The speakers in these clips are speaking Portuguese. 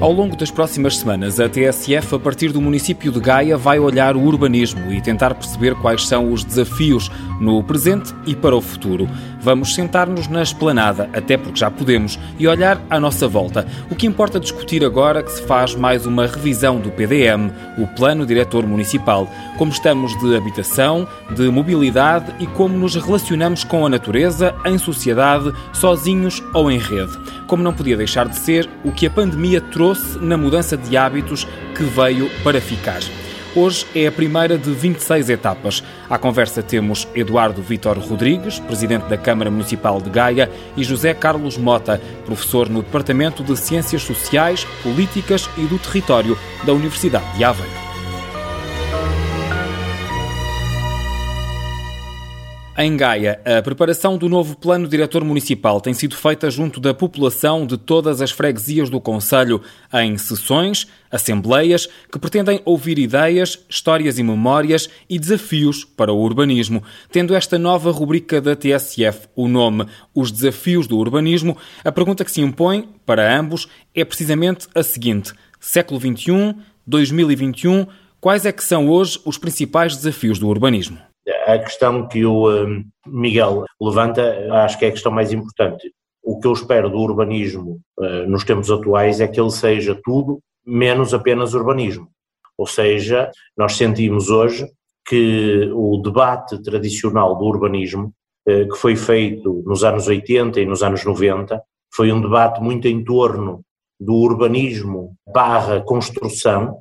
Ao longo das próximas semanas, a TSF, a partir do município de Gaia, vai olhar o urbanismo e tentar perceber quais são os desafios no presente e para o futuro. Vamos sentar-nos na esplanada, até porque já podemos, e olhar à nossa volta. O que importa discutir agora é que se faz mais uma revisão do PDM, o Plano Diretor Municipal, como estamos de habitação, de mobilidade e como nos relacionamos com a natureza, em sociedade, sozinhos ou em rede. Como não podia deixar de ser, o que a pandemia trouxe na mudança de hábitos que veio para ficar. Hoje é a primeira de 26 etapas. À conversa temos Eduardo Vitor Rodrigues, presidente da Câmara Municipal de Gaia, e José Carlos Mota, professor no Departamento de Ciências Sociais, Políticas e do Território da Universidade de Aveiro. Em Gaia, a preparação do novo plano diretor municipal tem sido feita junto da população de todas as freguesias do Conselho, em sessões, assembleias, que pretendem ouvir ideias, histórias e memórias e desafios para o urbanismo. Tendo esta nova rubrica da TSF o nome Os Desafios do Urbanismo, a pergunta que se impõe, para ambos, é precisamente a seguinte: século XXI, 2021, quais é que são hoje os principais desafios do urbanismo? A questão que o hum, Miguel levanta, acho que é a questão mais importante. O que eu espero do urbanismo uh, nos tempos atuais é que ele seja tudo menos apenas urbanismo. Ou seja, nós sentimos hoje que o debate tradicional do urbanismo, uh, que foi feito nos anos 80 e nos anos 90, foi um debate muito em torno do urbanismo barra construção,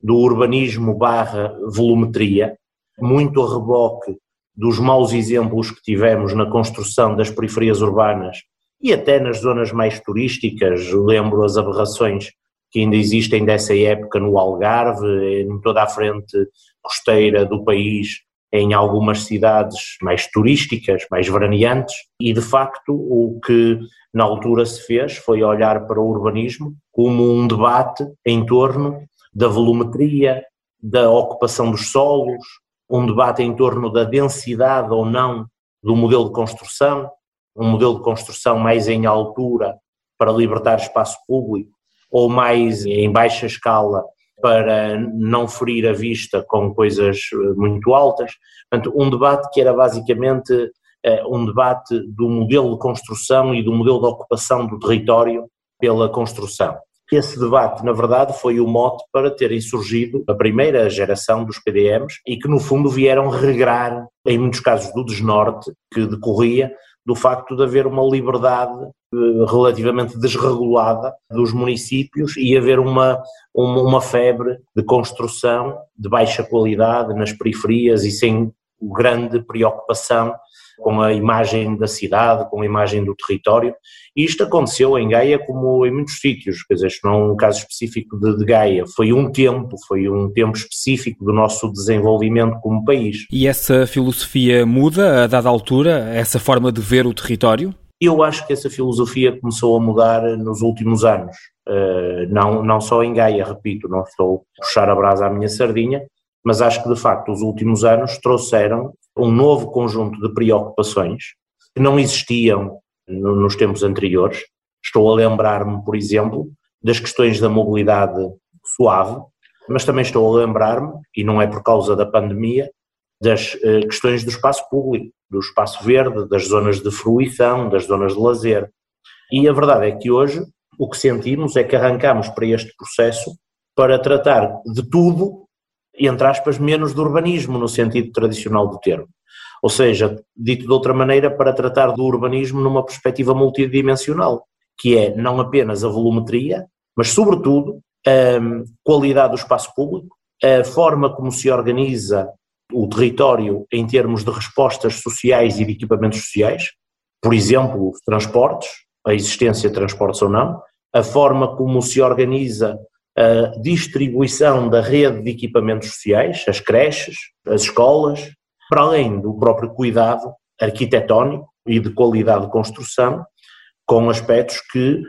do urbanismo barra volumetria, muito a reboque dos maus exemplos que tivemos na construção das periferias urbanas e até nas zonas mais turísticas, lembro as aberrações que ainda existem dessa época no Algarve, em toda a frente costeira do país, em algumas cidades mais turísticas, mais veraneantes, e de facto o que na altura se fez foi olhar para o urbanismo como um debate em torno da volumetria, da ocupação dos solos, um debate em torno da densidade ou não do modelo de construção, um modelo de construção mais em altura para libertar espaço público ou mais em baixa escala para não ferir a vista com coisas eh, muito altas. Portanto, um debate que era basicamente uh, um debate do modelo de construção e do modelo de ocupação do território pela construção. Esse debate, na verdade, foi o mote para terem surgido a primeira geração dos PDMs e que, no fundo, vieram regrar, em muitos casos, do desnorte que decorria do facto de haver uma liberdade eh, relativamente desregulada dos municípios e haver uma, uma, uma febre de construção de baixa qualidade nas periferias e sem grande preocupação com a imagem da cidade, com a imagem do território. E isto aconteceu em Gaia como em muitos sítios, quer dizer, isto não é um caso específico de, de, Gaia, foi um tempo, foi um tempo específico do nosso desenvolvimento como país. E essa filosofia muda a dada altura, essa forma de ver o território? Eu acho que essa filosofia começou a mudar nos últimos anos, uh, não, não só em Gaia, repito, não estou a puxar a brasa à minha sardinha, mas acho que de facto os últimos anos trouxeram um novo conjunto de preocupações que não existiam nos tempos anteriores. Estou a lembrar-me, por exemplo, das questões da mobilidade suave, mas também estou a lembrar-me, e não é por causa da pandemia, das eh, questões do espaço público, do espaço verde, das zonas de fruição, das zonas de lazer. E a verdade é que hoje o que sentimos é que arrancamos para este processo para tratar de tudo entre aspas, menos do urbanismo no sentido tradicional do termo. Ou seja, dito de outra maneira, para tratar do urbanismo numa perspectiva multidimensional, que é não apenas a volumetria, mas sobretudo a hum, qualidade do espaço público, a forma como se organiza o território em termos de respostas sociais e de equipamentos sociais, por exemplo, transportes, a existência de transportes ou não, a forma como se organiza a distribuição da rede de equipamentos sociais, as creches, as escolas, para além do próprio cuidado arquitetónico e de qualidade de construção, com aspectos que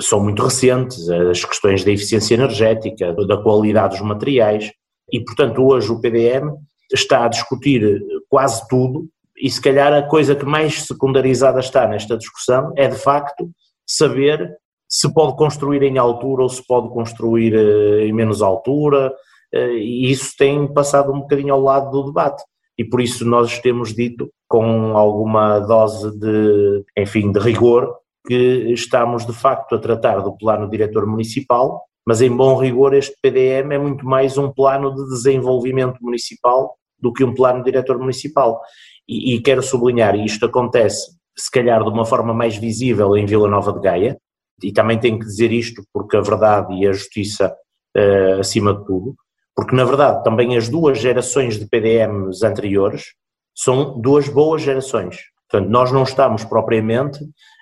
são muito recentes, as questões da eficiência energética, da qualidade dos materiais, e portanto hoje o PDM está a discutir quase tudo, e se calhar a coisa que mais secundarizada está nesta discussão é de facto saber se pode construir em altura ou se pode construir uh, em menos altura, uh, e isso tem passado um bocadinho ao lado do debate. E por isso nós temos dito, com alguma dose de, enfim, de rigor, que estamos de facto a tratar do plano diretor municipal, mas em bom rigor este PDM é muito mais um plano de desenvolvimento municipal do que um plano diretor municipal. E, e quero sublinhar, e isto acontece se calhar de uma forma mais visível em Vila Nova de Gaia, e também tenho que dizer isto porque a verdade e a justiça uh, acima de tudo, porque na verdade também as duas gerações de PDMs anteriores são duas boas gerações. Portanto, nós não estamos propriamente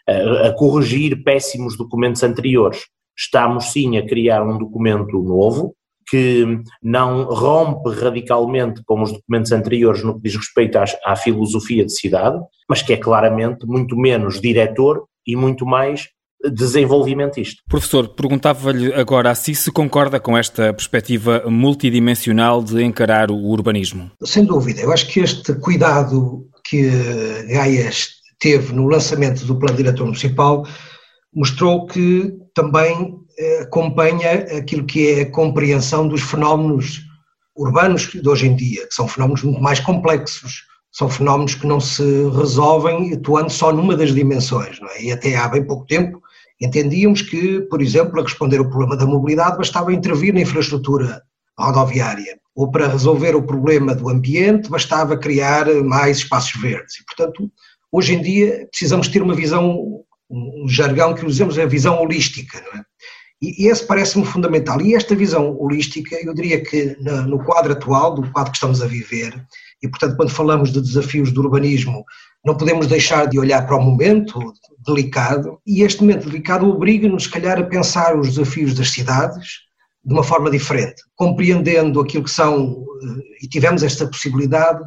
a, a corrigir péssimos documentos anteriores, estamos sim a criar um documento novo que não rompe radicalmente com os documentos anteriores no que diz respeito à filosofia de cidade, mas que é claramente muito menos diretor e muito mais desenvolvimentista. Professor, perguntava-lhe agora a si se concorda com esta perspectiva multidimensional de encarar o urbanismo. Sem dúvida, eu acho que este cuidado que Gaia teve no lançamento do Plano Diretor Municipal mostrou que também eh, acompanha aquilo que é a compreensão dos fenómenos urbanos de hoje em dia, que são fenómenos muito mais complexos, são fenómenos que não se resolvem atuando só numa das dimensões, é? E até há bem pouco tempo entendíamos que, por exemplo, a responder ao problema da mobilidade bastava intervir na infraestrutura rodoviária, ou para resolver o problema do ambiente bastava criar mais espaços verdes. E, portanto, hoje em dia precisamos ter uma visão, um jargão que usamos é a visão holística, não é? E, e esse parece-me fundamental. E esta visão holística, eu diria que no quadro atual, do quadro que estamos a viver, e portanto, quando falamos de desafios do urbanismo, não podemos deixar de olhar para o momento delicado, e este momento delicado obriga-nos, se calhar, a pensar os desafios das cidades de uma forma diferente, compreendendo aquilo que são, eh, e tivemos esta possibilidade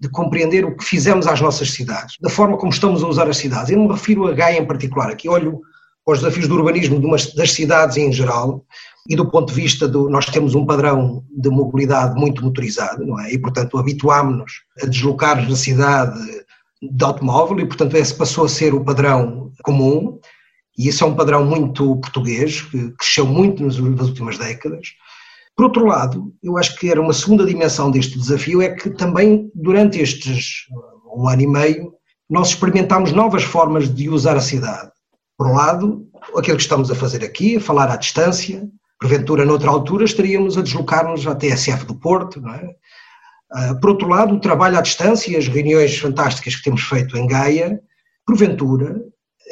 de compreender o que fizemos às nossas cidades, da forma como estamos a usar as cidades. Eu não me refiro a Gaia em particular, aqui olho aos desafios do urbanismo de das cidades em geral, e do ponto de vista do. Nós temos um padrão de mobilidade muito motorizado, não é? E, portanto, habituámos-nos a deslocar na cidade de automóvel, e, portanto, esse passou a ser o padrão comum, e isso é um padrão muito português, que cresceu muito nas, últimas décadas. Por outro lado, eu acho que era uma segunda dimensão deste desafio, é que também durante estes um ano e meio, nós experimentámos novas formas de usar a cidade por um lado, aquilo que estamos a fazer aqui, a falar à distância, porventura noutra altura estaríamos a deslocar-nos à TSF do Porto, não é? Ah, por outro lado, o trabalho à distância e as reuniões fantásticas que temos feito em Gaia, porventura,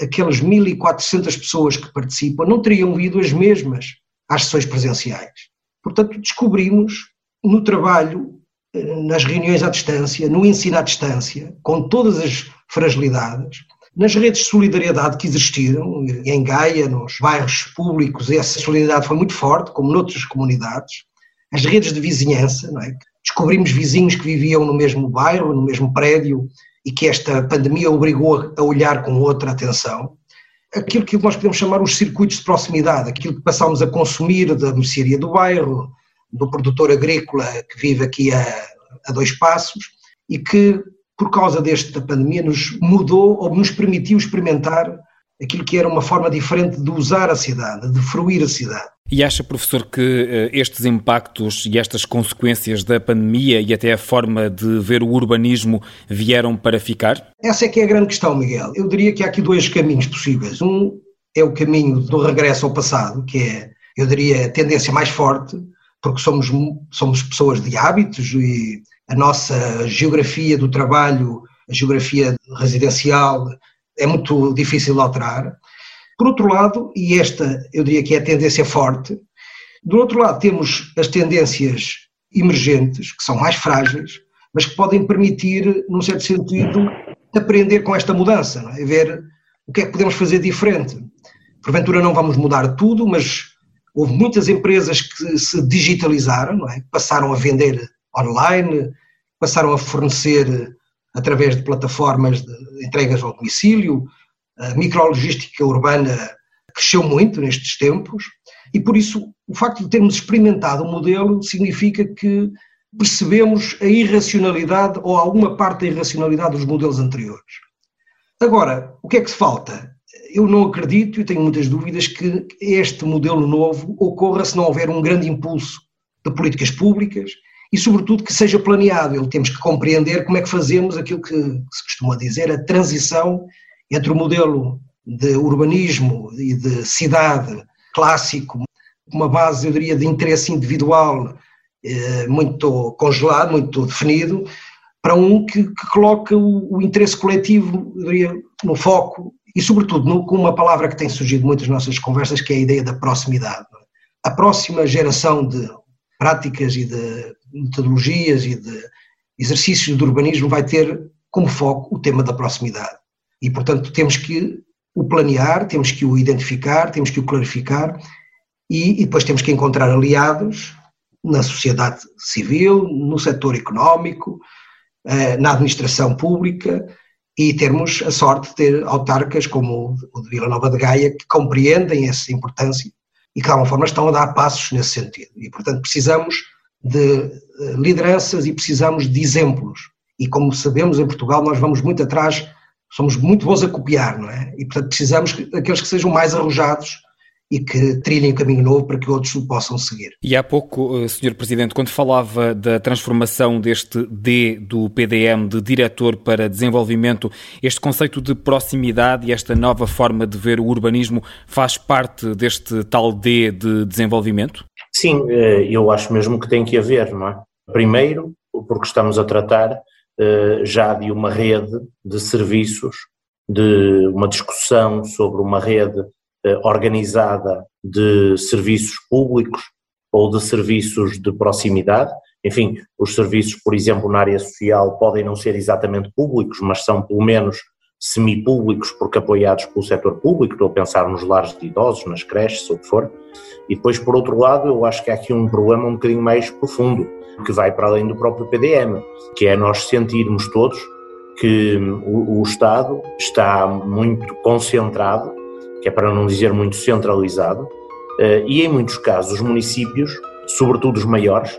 aquelas 1.400 pessoas que participam não teriam ido as mesmas às sessões presenciais. Portanto, descobrimos no trabalho, eh, nas reuniões à distância, no ensino à distância, com todas as fragilidades, nas redes de solidariedade que existiram, em Gaia, nos bairros públicos, essa solidariedade foi muito forte, como noutras comunidades. As redes de vizinhança, não é? Descobrimos vizinhos que viviam no mesmo bairro, no mesmo prédio, e que esta pandemia obrigou a olhar com outra atenção. Aquilo que nós podemos chamar os circuitos de proximidade, aquilo que passámos a consumir da mercearia do bairro, do produtor agrícola que vive aqui a, a dois passos, e que por causa desta pandemia, nos mudou ou nos permitiu experimentar aquilo que era uma forma diferente de usar a cidade, de fruir a cidade. E acha, professor, que uh, estes impactos e estas consequências da pandemia e até a forma de ver o urbanismo vieram para ficar? Essa é que é a grande questão, Miguel. Eu diria que há aqui dois caminhos possíveis. Um é o caminho do regresso ao passado, que é, eu diria, a tendência mais forte, porque somos, somos pessoas de hábitos e a nossa geografia do trabalho, a geografia residencial, é muito difícil de alterar. Por outro lado, e esta eu diria que é a tendência forte, do outro lado temos as tendências emergentes, que são mais frágeis, mas que podem permitir, num certo sentido, aprender com esta mudança, é? ver o que é que podemos fazer diferente. Porventura não vamos mudar tudo, mas houve muitas empresas que se digitalizaram, é? passaram a vender online, passaram a fornecer através de plataformas de entregas ao domicílio, a micrologística urbana cresceu muito nestes tempos e por isso o facto de termos experimentado o modelo significa que percebemos a irracionalidade ou alguma parte da irracionalidade dos modelos anteriores. Agora, o que é que se falta? eu não acredito e tenho muitas dúvidas que este modelo novo ocorra se não houver um grande impulso de políticas públicas e, sobretudo, que seja planeado. Temos que compreender como é que fazemos aquilo que se costuma dizer, a transição entre o modelo de urbanismo e de cidade clássico, uma base, eu diria, de interesse individual eh, muito congelado, muito definido, para um que, que coloca o, o, interesse coletivo, eu diria, no foco e, sobretudo, com uma palavra que tem surgido muito nas nossas conversas, que é a ideia da proximidade. A próxima geração de práticas e de metodologias e de exercícios de urbanismo vai ter como foco o tema da proximidade. E, portanto, temos que o planear, temos que o identificar, temos que o clarificar e, e depois temos que encontrar aliados na sociedade civil, no setor económico, eh, na administração pública e termos a sorte de ter autarcas como o de Vila Nova de Gaia que compreendem essa importância e que de alguma forma estão a dar passos nesse sentido. E, portanto, precisamos de eh, lideranças e precisamos de exemplos. E como sabemos, em Portugal nós vamos muito atrás, somos muito bons a copiar, não é? E portanto precisamos daqueles que sejam mais arrojados e que trilhem o caminho novo para que outros o possam seguir. E há pouco, eh, Sr. Presidente, quando falava da transformação deste D do PDM de diretor para desenvolvimento, este conceito de proximidade e esta nova forma de ver o urbanismo faz parte deste tal D de desenvolvimento? Sim, eh, eu acho mesmo que tem que haver, não é? Primeiro, porque estamos a tratar eh, já de uma rede de serviços, de uma discussão sobre uma rede organizada de serviços públicos ou de serviços de proximidade. Enfim, os serviços, por exemplo, na área social podem não ser exatamente públicos, mas são pelo menos semipúblicos porque apoiados pelo setor público, estou a pensar nos lares de idosos, nas creches, ou o que for. E depois, por outro lado, eu acho que há aqui um problema um bocadinho mais profundo, que vai para além do próprio PDM, que é nós sentirmos todos que o, o Estado está muito concentrado, que é para não dizer muito centralizado, eh, e em muitos casos os municípios, sobretudo os maiores,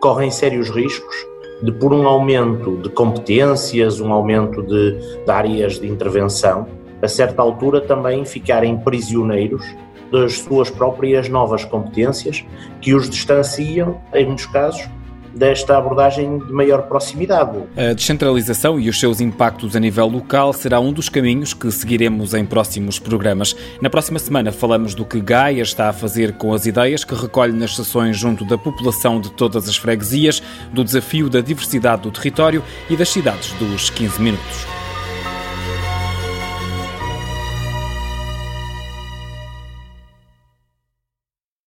correm sérios riscos de por um aumento de competências, um aumento de, de áreas de intervenção, a certa altura também ficarem prisioneiros das suas próprias novas competências que os distanciam, em muitos casos, desta abordagem de maior proximidade. A descentralização e os seus impactos a nível local será um dos caminhos que seguiremos em próximos programas. Na próxima semana falamos do que Gaia está a fazer com as ideias que recolhe nas sessões junto da população de todas as freguesias, do desafio da diversidade do território e das cidades dos 15 minutos.